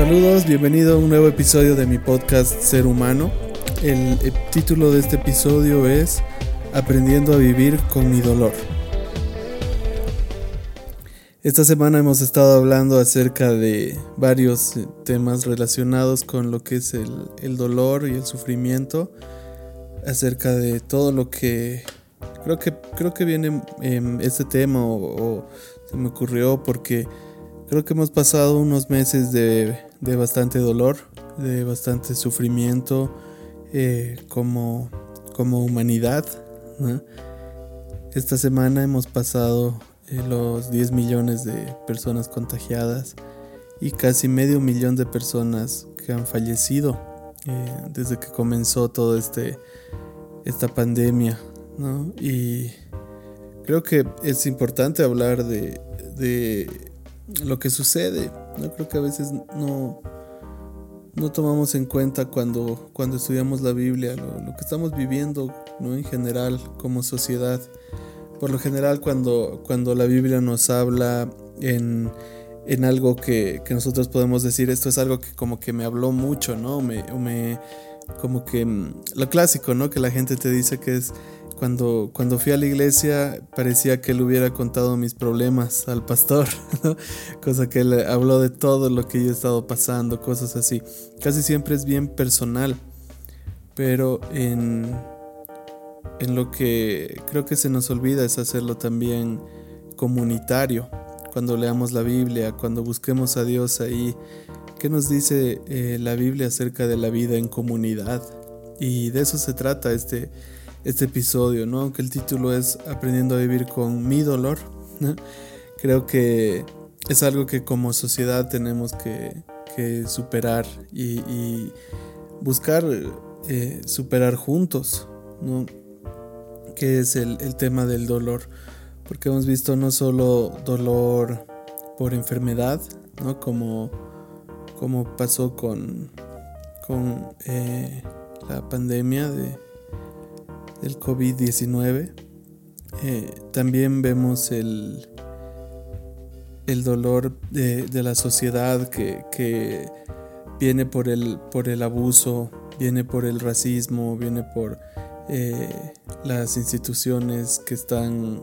Saludos, bienvenido a un nuevo episodio de mi podcast Ser Humano. El, título de este episodio es Aprendiendo a vivir con mi dolor. Esta semana hemos estado hablando acerca de varios temas relacionados con lo que es el, dolor y el sufrimiento, acerca de todo lo que creo que creo que viene en este tema o se me ocurrió porque creo que hemos pasado unos meses de, de bastante dolor, de bastante sufrimiento eh, como, como humanidad. Esta semana hemos pasado eh, los 10 millones de personas contagiadas y casi medio millón de personas que han fallecido eh, desde que comenzó todo este esta pandemia y creo que es importante hablar de, de lo que sucede no creo que a veces no no tomamos en cuenta cuando cuando estudiamos la Biblia lo, lo que estamos viviendo no en general como sociedad por lo general cuando, cuando la Biblia nos habla en, en algo que, que, nosotros podemos decir, esto es algo que como que me habló mucho, ¿no? Me, me, como que mm, lo clásico, ¿no? Que la gente te dice que es cuando, cuando fui a la iglesia parecía que él hubiera contado mis problemas al pastor, ¿no? cosa que él habló de todo lo que yo he estado pasando, cosas así. Casi siempre es bien personal, pero en en lo que creo que se nos olvida es hacerlo también comunitario. Cuando leamos la Biblia, cuando busquemos a Dios ahí, ¿qué nos dice eh, la Biblia acerca de la vida en comunidad? Y de eso se trata este, este episodio, ¿no? Aunque el título es Aprendiendo a vivir con mi dolor, creo que es algo que como sociedad tenemos que, que superar y, y buscar eh, superar juntos, ¿no? que es el, el, tema del dolor, porque hemos visto no solo dolor por enfermedad, ¿no? como, como pasó con, con eh, la pandemia de, del COVID-19, eh, también vemos el, el dolor de, de la sociedad que, que, viene por el, por el abuso, viene por el racismo, viene por eh, las instituciones que están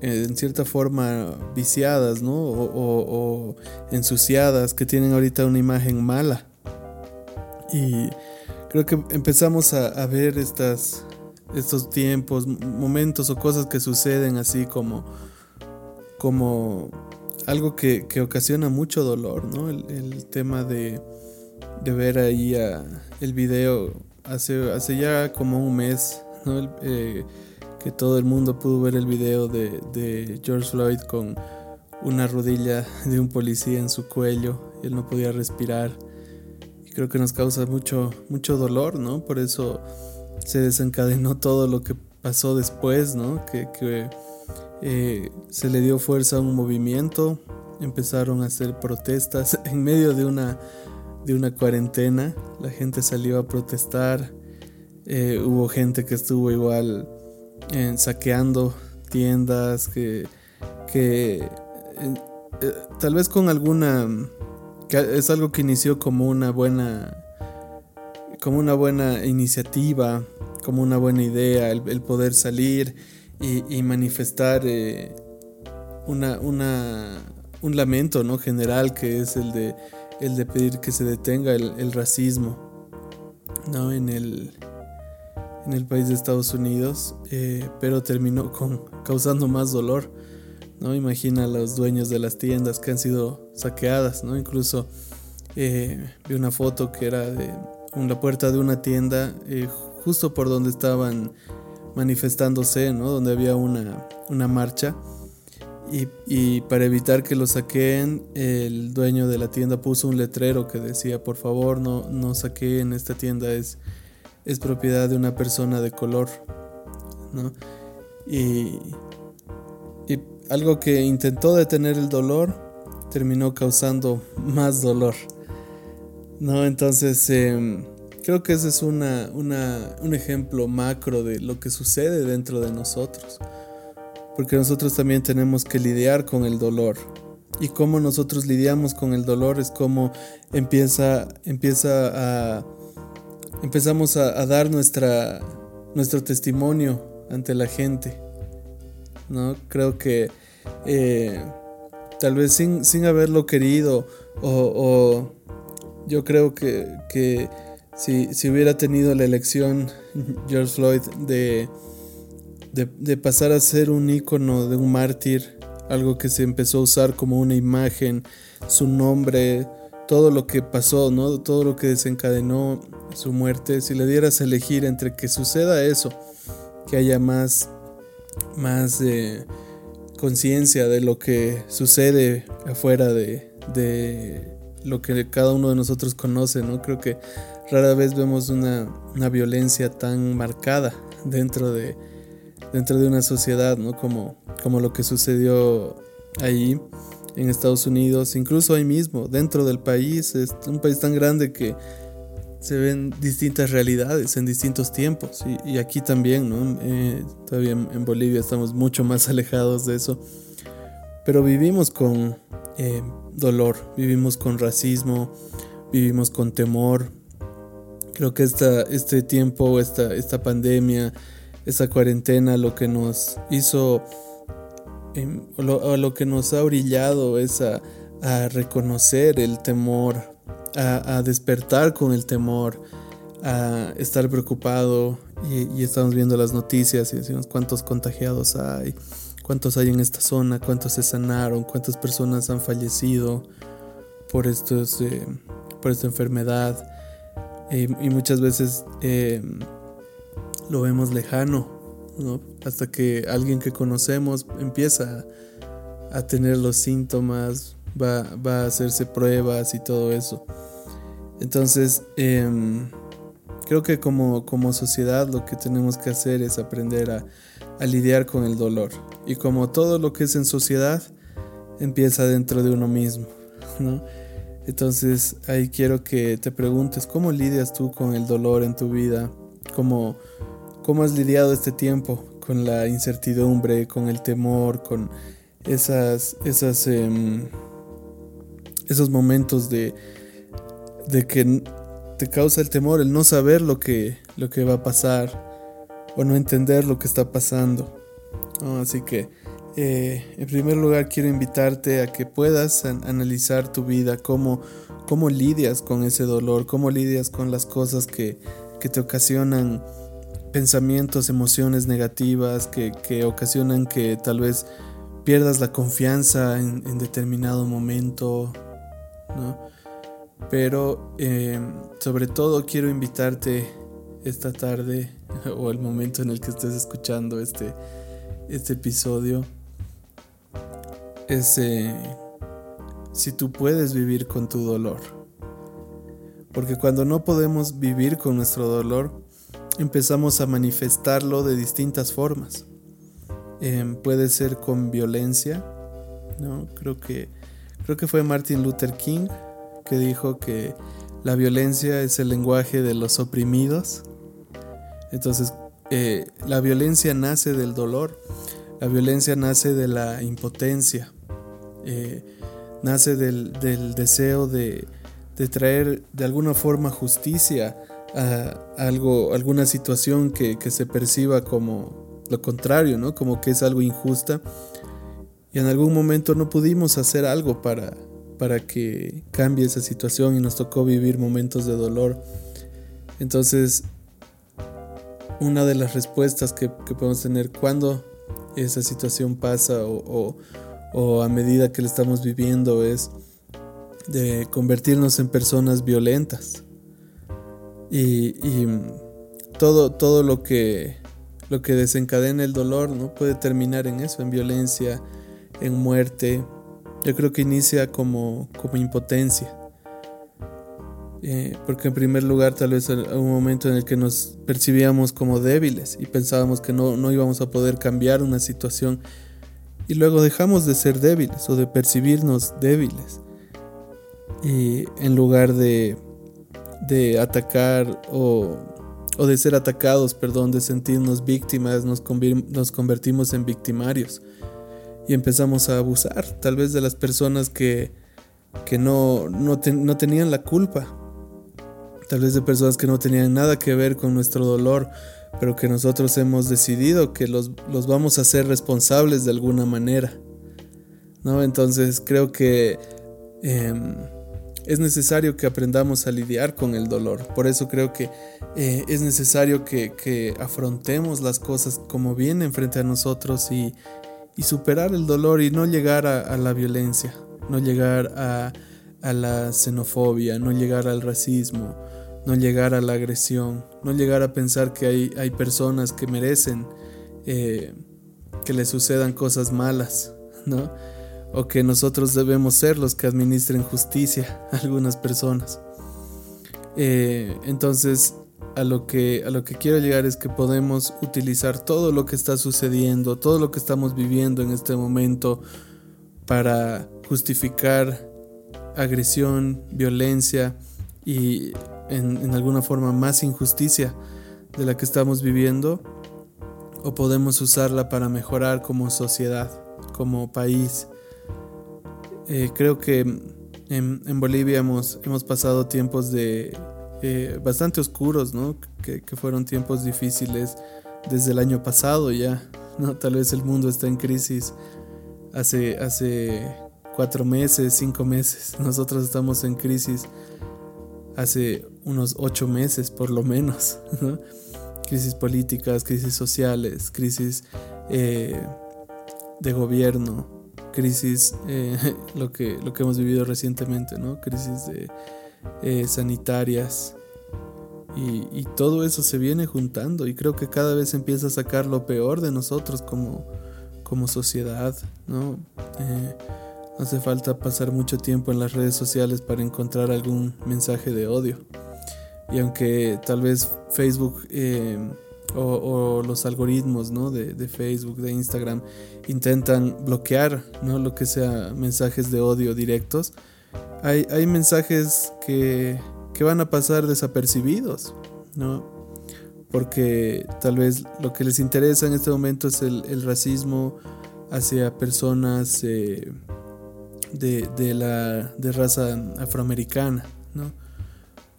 eh, en cierta forma viciadas, ¿no? O, ensuciadas, que tienen ahorita una imagen mala. Y creo que empezamos a ver estas, estos tiempos, momentos o cosas que suceden así como, como algo que, que ocasiona mucho dolor, ¿no? El, tema de, de, ver ahí el video hace, hace ya como un mes ¿no? Eh, que todo el mundo pudo ver el video de, de, George Floyd con una rodilla de un policía en su cuello. Él no podía respirar. Y creo que nos causa mucho, mucho dolor, ¿no? Por eso se desencadenó todo lo que pasó después, ¿no? Que, eh, se le dio fuerza a un movimiento, empezaron a hacer protestas en medio de una de una cuarentena. La gente salió a protestar. Eh, hubo gente que estuvo igual eh, saqueando tiendas, que, que eh, tal vez con alguna... Que es algo que inició como una buena... como una buena iniciativa, como una buena idea, el, poder salir y, manifestar eh, una, una, un lamento ¿no? general que es el de el de pedir que se detenga el, el racismo ¿no? en, el, en el país de Estados Unidos, eh, pero terminó con, causando más dolor. ¿no? Imagina a los dueños de las tiendas que han sido saqueadas, ¿no? incluso eh, vi una foto que era de la puerta de una tienda eh, justo por donde estaban manifestándose, ¿no? donde había una, una marcha y, y, para evitar que lo saquen, el dueño de la tienda puso un letrero que decía, por favor, no, no saquen, esta tienda es, es propiedad de una persona de color. ¿no? Y, y algo que intentó detener el dolor terminó causando más dolor. ¿No? Entonces, eh, creo que ese es una, un ejemplo macro de lo que sucede dentro de nosotros porque nosotros también tenemos que lidiar con el dolor, y cómo nosotros lidiamos con el dolor es como empieza, empieza a, empezamos a, dar nuestra, nuestro testimonio ante la gente. ¿no? Creo que eh, tal vez sin, sin, haberlo querido o, yo creo que, que si, si, hubiera tenido la elección George Floyd de, de, pasar a ser un ícono de un mártir algo que se empezó a usar como una imagen, su nombre, todo lo que pasó, ¿no? Todo lo que desencadenó su muerte, si le dieras a elegir entre que suceda eso, que haya más, más eh, conciencia de lo que sucede afuera de, de, lo que cada uno de nosotros conoce, ¿no? Creo que rara vez vemos una, una violencia tan marcada dentro de, dentro de una sociedad, ¿no? Como, como lo que sucedió ahí en Estados Unidos, incluso ahí mismo, dentro del país, es un país tan grande que se ven distintas realidades en distintos tiempos y, aquí también, ¿no? Eh, todavía en, Bolivia estamos mucho más alejados de eso, pero vivimos con eh, dolor, vivimos con racismo, vivimos con temor. Creo que esta, este tiempo, esta, esta pandemia, esa cuarentena lo que nos hizo, em, o, lo, que nos ha brillado es a, reconocer el temor, a, despertar con el temor, a estar preocupado. Y, estamos viendo las noticias y decimos cuántos contagiados hay, cuántos hay en esta zona, cuántos se sanaron, cuántas personas han fallecido por, estos, eh, por esta enfermedad. y muchas veces em, lo vemos lejano, ¿no? Hasta que alguien que conocemos empieza a tener los síntomas, va, a hacerse pruebas y todo eso. Entonces, em, creo que como, como sociedad lo que tenemos que hacer es aprender a, a lidiar con el dolor. Y como todo lo que es en sociedad, empieza dentro de uno mismo, ¿no? Entonces ahí quiero que te preguntes cómo lidias tú con el dolor en tu vida, cómo, ¿Cómo has lidiado este tiempo con la incertidumbre, con el temor, con esas, esas, em, esos momentos de, de que causa el temor, el no saber lo que, lo que va a pasar o no entender lo que está pasando? así que, eh, en primer lugar, quiero invitarte a que puedas analizar tu vida, cómo, cómo lidias con ese dolor, cómo lidias con las cosas que, que te ocasionan pensamientos, emociones negativas que, ocasionan que tal vez pierdas la confianza en, determinado momento, ¿no? Pero eh, sobre todo quiero invitarte esta tarde o el momento en el que estés escuchando este, este episodio eh, si tú puedes vivir con tu dolor. Porque cuando no podemos vivir con nuestro dolor, empezamos a manifestarlo de distintas formas. Em, puede ser con violencia, ¿no? Creo que, creo que fue Martin Luther King que dijo que la violencia es el lenguaje de los oprimidos. Entonces, eh, la violencia nace del dolor, la violencia nace de la impotencia, eh, nace del, deseo de, de traer de alguna forma justicia a algo, alguna situación que, se perciba como lo contrario, ¿no? Como que es algo injusta. Y en algún momento no pudimos hacer algo para, para que cambie esa situación y nos tocó vivir momentos de dolor. Entonces, una de las respuestas que, podemos tener cuando esa situación pasa o, a medida que la estamos viviendo es de convertirnos en personas violentas. Y, todo, todo lo que lo que desencadena el dolor no puede terminar en eso, en violencia, en muerte. Yo creo que inicia como, como impotencia. Eh, porque en primer lugar tal vez un momento en el que nos percibíamos como débiles y pensábamos que no, no íbamos a poder cambiar una situación y luego dejamos de ser débiles o de percibirnos débiles. Y en lugar de, de atacar o, o, de ser atacados, perdón, de sentirnos víctimas, nos, nos convertimos en victimarios. Y empezamos a abusar tal vez de las personas que, que no, no, no tenían la culpa, tal vez de personas que no tenían nada que ver con nuestro dolor, pero que nosotros hemos decidido que los, los vamos a hacer responsables de alguna manera. ¿no? Entonces creo que em, es necesario que aprendamos a lidiar con el dolor. Por eso creo que eh, es necesario que, afrontemos las cosas como vienen frente a nosotros y, superar el dolor y no llegar a, la violencia, no llegar a, la xenofobia, no llegar al racismo, no llegar a la agresión, no llegar a pensar que hay, hay personas que merecen eh, que les sucedan cosas malas, ¿no? o que nosotros debemos ser los que administren justicia a algunas personas. Eh, entonces, a lo, que, a lo que quiero llegar es que podemos utilizar todo lo que está sucediendo, todo lo que estamos viviendo en este momento para justificar agresión, violencia y en, en alguna forma más injusticia de la que estamos viviendo, o podemos usarla para mejorar como sociedad, como país. Eh, creo que en, Bolivia hemos, hemos, pasado tiempos de eh, bastante oscuros, ¿no? Que, fueron tiempos difíciles desde el año pasado ya, ¿no? Tal vez el mundo está en crisis hace, hace cuatro meses, cinco meses. Nosotros estamos en crisis hace unos ocho meses por lo menos, Crisis políticas, crisis sociales, crisis eh, de gobierno, crisis, eh, lo, que, lo que hemos vivido recientemente, ¿no? Crisis de, eh, sanitarias. Y, todo eso se viene juntando y creo que cada vez empieza a sacar lo peor de nosotros como, como sociedad, ¿no? Eh, hace falta pasar mucho tiempo en las redes sociales para encontrar algún mensaje de odio. Y aunque tal vez Facebook o, los algoritmos ¿no? de, Facebook, de Instagram, intentan bloquear ¿no? lo que sea mensajes de odio directos, hay, mensajes que, que, van a pasar desapercibidos, ¿no? porque tal vez lo que les interesa en este momento es el, racismo hacia personas eh, de, de, la, de raza afroamericana. ¿no?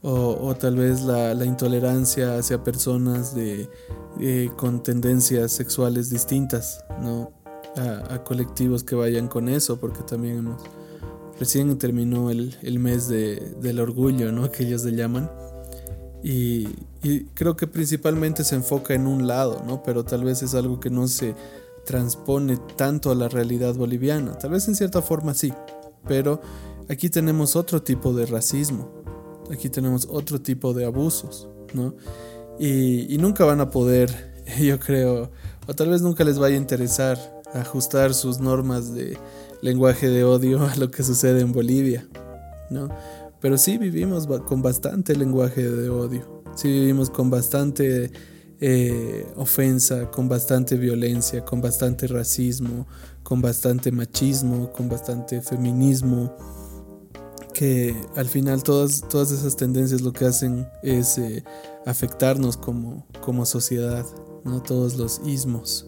o, tal vez la, intolerancia hacia personas de, eh, con tendencias sexuales distintas, ¿no? A, colectivos que vayan con eso, porque también hemos, recién terminó el, mes del orgullo, ¿no? Que ellos le llaman. Y, creo que principalmente se enfoca en un lado, ¿no? Pero tal vez es algo que no se transpone tanto a la realidad boliviana. Tal vez en cierta forma sí, pero aquí tenemos otro tipo de racismo, aquí tenemos otro tipo de abusos, ¿no? Y, nunca van a poder, yo creo, o tal vez nunca les vaya a interesar ajustar sus normas de lenguaje de odio a lo que sucede en Bolivia, ¿no? Pero sí vivimos con bastante lenguaje de odio, sí vivimos con bastante eh, ofensa, con bastante violencia, con bastante racismo, con bastante machismo, con bastante feminismo que al final todas, todas esas tendencias lo que hacen es eh, afectarnos como, como sociedad, ¿no? todos los ismos.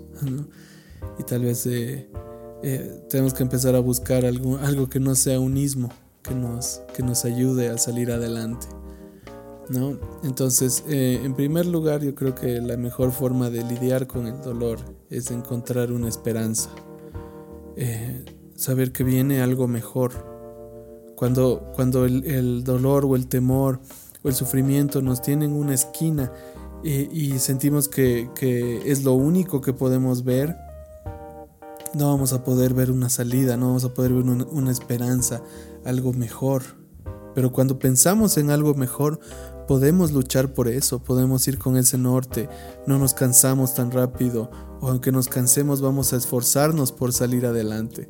Y tal vez eh, eh, tenemos que empezar a buscar algo, algo que no sea un ismo, que nos, que nos ayude a salir adelante. ¿no? Entonces, en primer lugar, yo creo que la mejor forma de lidiar con el dolor es encontrar una esperanza, saber que viene algo mejor cuando, cuando el, dolor o el temor o el sufrimiento nos tienen una esquina y, sentimos que, es lo único que podemos ver, no vamos a poder ver una salida, no vamos a poder ver una, esperanza, algo mejor. Pero cuando pensamos en algo mejor, podemos luchar por eso, podemos ir con ese norte, no nos cansamos tan rápido, o aunque nos cansemos vamos a esforzarnos por salir adelante.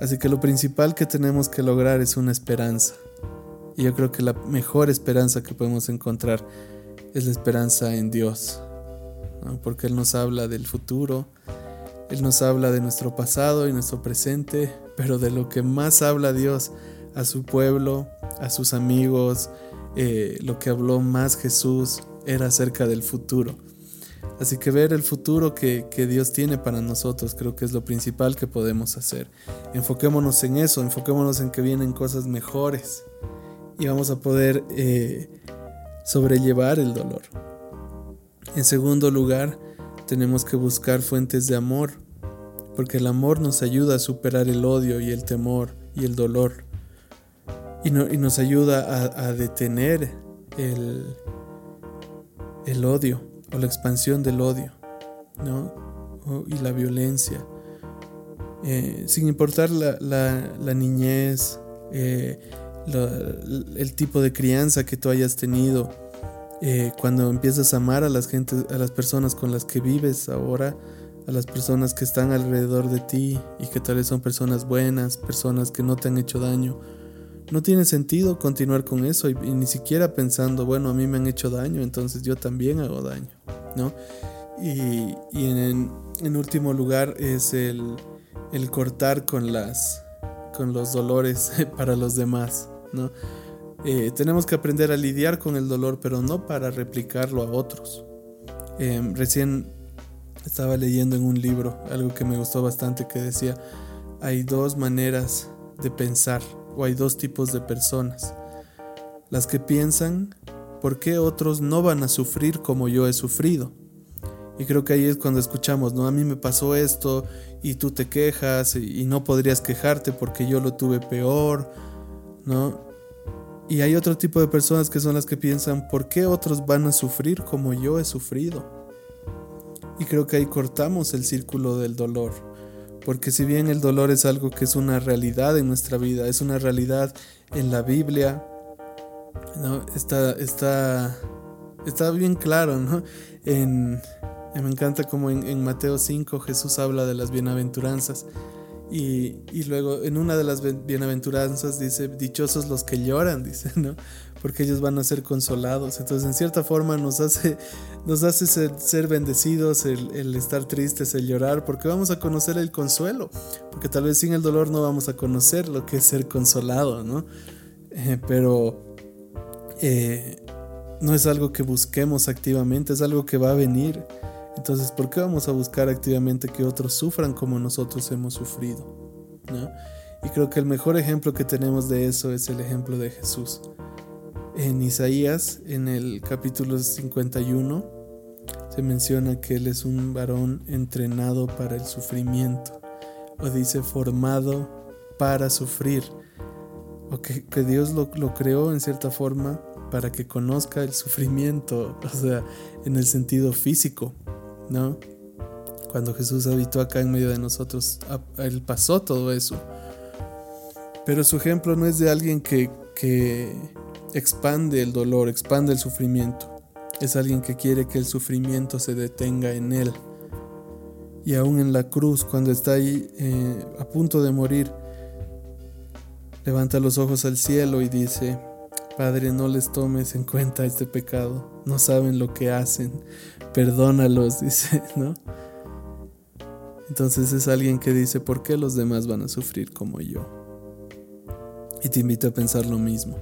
Así que lo principal que tenemos que lograr es una esperanza. Y yo creo que la mejor esperanza que podemos encontrar es la esperanza en Dios. Porque Él nos habla del futuro, Él nos habla de nuestro pasado y nuestro presente, pero de lo que más habla Dios a su pueblo, a sus amigos, eh, lo que habló más Jesús era acerca del futuro. Así que ver el futuro que, Dios tiene para nosotros creo que es lo principal que podemos hacer. Enfoquémonos en eso, enfoquémonos en que vienen cosas mejores y vamos a poder eh, sobrellevar el dolor. En segundo lugar, tenemos que buscar fuentes de amor, porque el amor nos ayuda a superar el odio y el temor y el dolor, y, nos ayuda a, detener el, el, odio o la expansión del odio y la violencia. Eh, sin importar la, niñez, eh, el tipo de crianza que tú hayas tenido, eh, cuando empiezas a amar a las gente, a las personas con las que vives ahora, a las personas que están alrededor de ti y que tal vez son personas buenas, personas que no te han hecho daño, no tiene sentido continuar con eso y, ni siquiera pensando, bueno, a mí me han hecho daño, entonces yo también hago daño, ¿no? Y, en, en, último lugar es el, el cortar con las con los dolores para los demás, ¿no? Eh, tenemos que aprender a lidiar con el dolor, pero no para replicarlo a otros. Em, recién estaba leyendo en un libro algo que me gustó bastante que decía, hay dos maneras de pensar o hay dos tipos de personas. Las que piensan, ¿por qué otros no van a sufrir como yo he sufrido? Y creo que ahí es cuando escuchamos, ¿no? A mí me pasó esto y tú te quejas y, y no podrías quejarte porque yo lo tuve peor, ¿no? Y hay otro tipo de personas que son las que piensan, ¿por qué otros van a sufrir como yo he sufrido? Y creo que ahí cortamos el círculo del dolor. Porque si bien el dolor es algo que es una realidad en nuestra vida, es una realidad en la Biblia, ¿no? está, está, está bien claro, ¿no? En, me encanta como en, en Mateo 5 Jesús habla de las bienaventuranzas y, luego en una de las bienaventuranzas dice, dichosos los que lloran, dice, ¿no? Porque ellos van a ser consolados. Entonces, en cierta forma nos hace, nos hace ser, bendecidos el, estar tristes, el llorar, porque vamos a conocer el consuelo. Porque tal vez sin el dolor no vamos a conocer lo que es ser consolado, ¿no? Eh, pero eh, no es algo que busquemos activamente, es algo que va a venir. Entonces, ¿por qué vamos a buscar activamente que otros sufran como nosotros hemos sufrido? Y creo que el mejor ejemplo que tenemos de eso es el ejemplo de Jesús. En Isaías, en el capítulo 51, se menciona que Él es un varón entrenado para el sufrimiento, o dice formado para sufrir, o que, Dios lo, lo creó en cierta forma para que conozca el sufrimiento, o sea, en el sentido físico, ¿no? Cuando Jesús habitó acá en medio de nosotros, Él pasó todo eso. Pero su ejemplo no es de alguien que, que expande el dolor, expande el sufrimiento. Es alguien que quiere que el sufrimiento se detenga en Él. Y aún en la cruz, cuando está ahí eh, a punto de morir, levanta los ojos al cielo y dice, Padre, no les tomes en cuenta este pecado, no saben lo que hacen, perdónalos, dice, ¿no? Entonces es alguien que dice, ¿por qué los demás van a sufrir como yo? Y te invito a pensar lo mismo.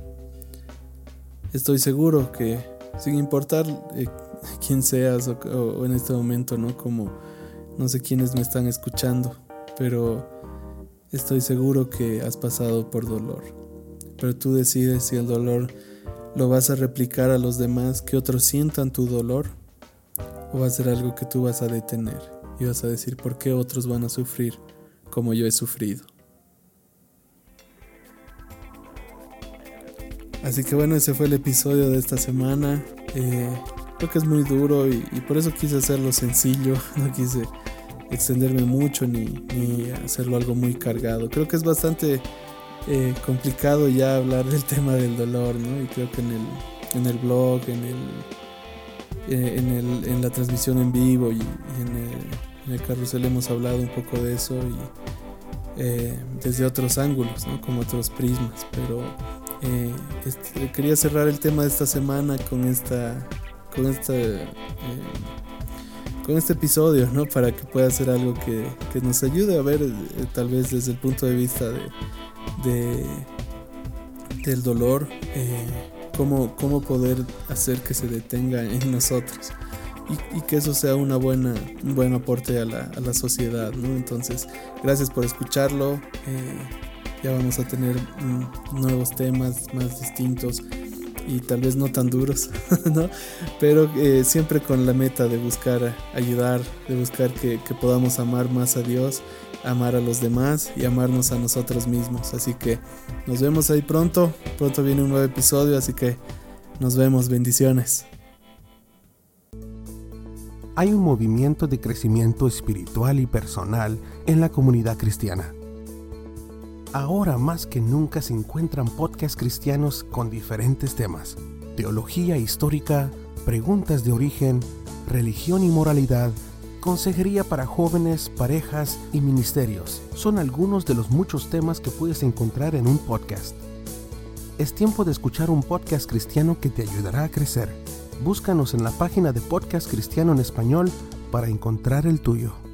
Estoy seguro que, sin importar eh, quién seas o, en este momento, ¿no? Como no sé quiénes me están escuchando, pero estoy seguro que has pasado por dolor. Pero tú decides si el dolor lo vas a replicar a los demás, que otros sientan tu dolor o va a ser algo que tú vas a detener y vas a decir por qué otros van a sufrir como yo he sufrido. Así que bueno, ese fue el episodio de esta semana. Eh, creo que es muy duro y, por eso quise hacerlo sencillo, no quise extenderme mucho ni, ni hacerlo algo muy cargado. Creo que es bastante eh, complicado ya hablar del tema del dolor, ¿no? Y creo que en el, en el blog, en el eh, en, el, en, la transmisión en vivo y, en, el, carrusel hemos hablado un poco de eso y eh, desde otros ángulos, ¿no? como otros prismas. Pero este, quería cerrar el tema de esta semana con esta, con esta, con este episodio, ¿no? Para que pueda ser algo que, que nos ayude a ver, tal vez desde el punto de vista de, de del dolor cómo, poder hacer que se detenga en nosotros. y, que eso sea una buena, un buen aporte a la, a la sociedad. Entonces, gracias por escucharlo. Eh, ya vamos a tener mm, nuevos temas más distintos y tal vez no tan duros, ¿no? Pero eh, siempre con la meta de buscar ayudar, de buscar que, podamos amar más a Dios, amar a los demás y amarnos a nosotros mismos. Así que nos vemos ahí pronto, pronto viene un nuevo episodio, así que nos vemos, bendiciones. Hay un movimiento de crecimiento espiritual y personal en la comunidad cristiana Ahora más que nunca se encuentran podcasts cristianos con diferentes temas. Teología histórica, preguntas de origen, religión y moralidad, consejería para jóvenes, parejas y ministerios. Son algunos de los muchos temas que puedes encontrar en un podcast. Es tiempo de escuchar un podcast cristiano que te ayudará a crecer. Búscanos en la página de Podcast Cristiano en Español para encontrar el tuyo.